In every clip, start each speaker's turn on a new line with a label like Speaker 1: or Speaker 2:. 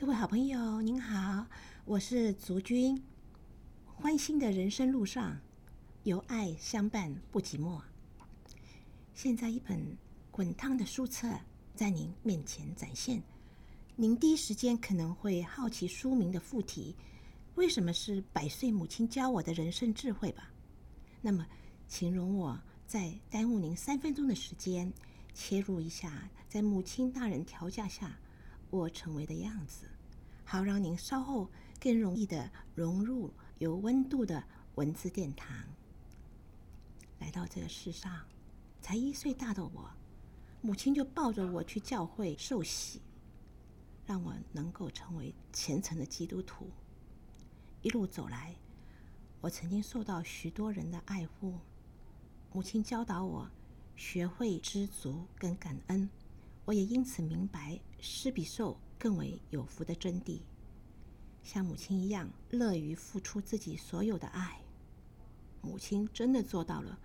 Speaker 1: 各位好朋友，您好，我是竹君。欢欣的人生路上，有爱相伴不寂寞。现在一本滚烫的书册在您面前展现，您第一时间可能会好奇书名的副题，为什么是百岁母亲教我的人生智慧吧？那么，请容我再耽误您三分钟的时间，切入一下，在母亲大人调教下，我成为的样子，好让您稍后更容易地融入有温度的文字殿堂。来到这个世上，才一岁大的我，母亲就抱着我去教会受洗，让我能够成为虔诚的基督徒。一路走来，我曾经受到许多人的爱护。母亲教导我学会知足跟感恩。我也因此明白，施比受更为有福的真谛。像母亲一样，乐于付出自己所有的爱。母亲真的做到了，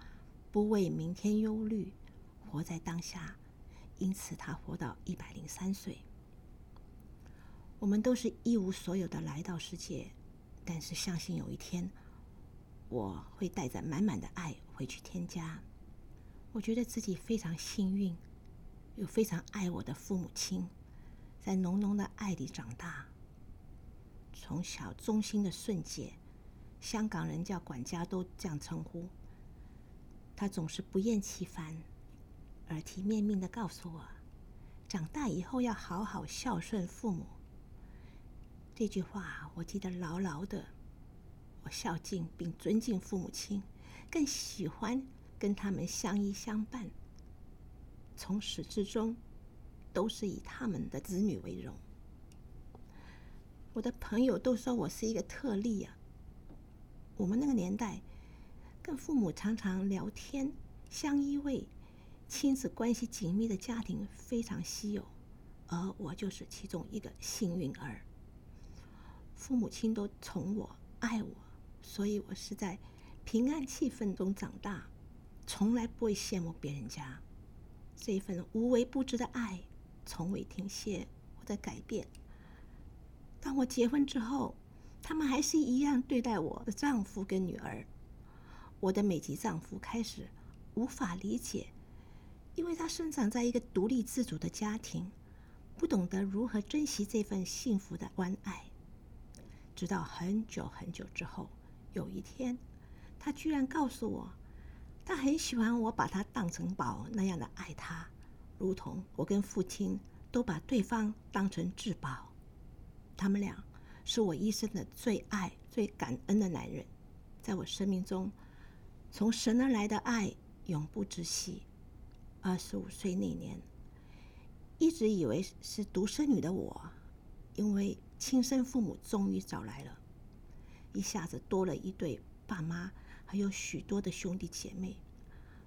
Speaker 1: 不为明天忧虑，活在当下。因此，她活到一百零三岁。我们都是一无所有的来到世界，但是相信有一天，我会带着满满的爱回去添加。我觉得自己非常幸运。有非常爱我的父母亲，在浓浓的爱里长大。从小忠心的顺姐，香港人叫管家都这样称呼。她总是不厌其烦、耳提面命地告诉我，长大以后要好好孝顺父母。这句话我记得牢牢的。我孝敬并尊敬父母亲，更喜欢跟他们相依相伴。从始至终，都是以他们的子女为荣。我的朋友都说我是一个特例啊。我们那个年代，跟父母常常聊天、相依偎、亲子关系紧密的家庭非常稀有，而我就是其中一个幸运儿。父母亲都宠我、爱我，所以我是在平安气氛中长大，从来不会羡慕别人家。这一份无微不至的爱，从未停歇，或者改变。当我结婚之后，他们还是一样对待我的丈夫跟女儿。我的美籍丈夫开始无法理解，因为他生长在一个独立自主的家庭，不懂得如何珍惜这份幸福的关爱。直到很久很久之后，有一天，他居然告诉我。他很喜欢我把他当成宝那样的爱他，如同我跟父亲都把对方当成至宝。他们俩是我一生的最爱、最感恩的男人，在我生命中，从神而来的爱永不止息。二十五岁那年，一直以为是独生女的我，因为亲生父母终于找来了，一下子多了一对爸妈。还有许多的兄弟姐妹，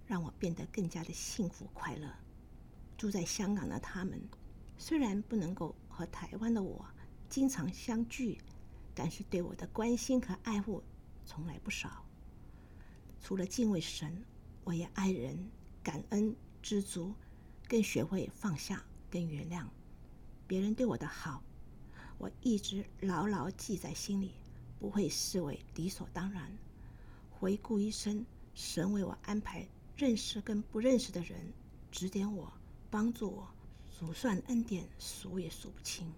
Speaker 1: 让我变得更加的幸福快乐。住在香港的他们，虽然不能够和台湾的我经常相聚，但是对我的关心和爱护从来不少。除了敬畏神，我也爱人、感恩、知足，更学会放下跟原谅。别人对我的好，我一直牢牢记在心里，不会视为理所当然。回顾一生，神为我安排认识跟不认识的人，指点我，帮助我，数算恩典，数也数不清。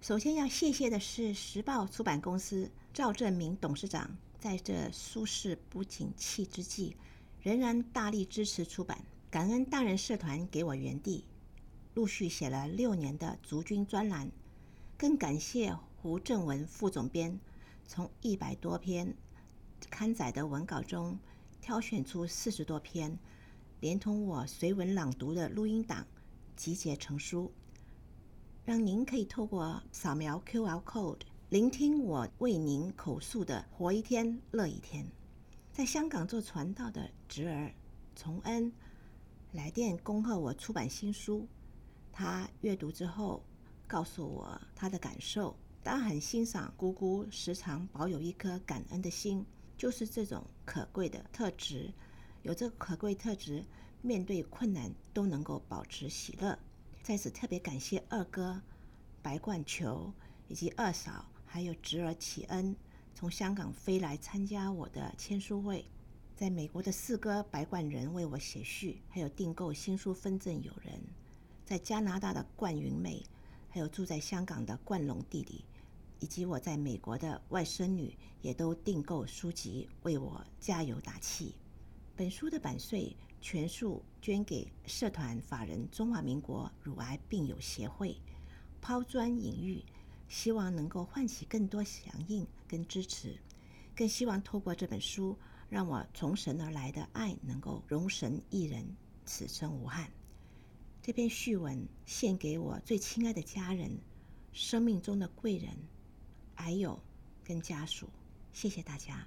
Speaker 1: 首先要谢谢的是时报出版公司赵正明董事长，在这书市不景气之际，仍然大力支持出版。感恩大人社团给我园地，陆续写了六年的竹君专栏。更感谢胡正文副总编，从一百多篇。刊载的文稿中，挑选出四十多篇，连同我随文朗读的录音档，集结成书，让您可以透过扫描 QR code，聆听我为您口述的“活一天，乐一天”。在香港做传道的侄儿崇恩来电恭贺我出版新书，他阅读之后告诉我他的感受，他很欣赏姑姑时常保有一颗感恩的心。就是这种可贵的特质，有这可贵特质，面对困难都能够保持喜乐。在此特别感谢二哥白冠球，以及二嫂还有侄儿启恩从香港飞来参加我的签书会。在美国的四哥白冠仁为我写序，还有订购新书分赠友人。在加拿大的冠云妹，还有住在香港的冠龙弟弟，以及我在美国的外甥女，也都订购书籍为我加油打气。本书的版税全数捐给社团法人中华民国乳癌病友协会。抛砖引玉，希望能够唤起更多响应跟支持，更希望透过这本书。让我从神而来的爱能够容神一人，此生无憾。这篇序文献给我最亲爱的家人、生命中的贵人、癌友跟家属，谢谢大家。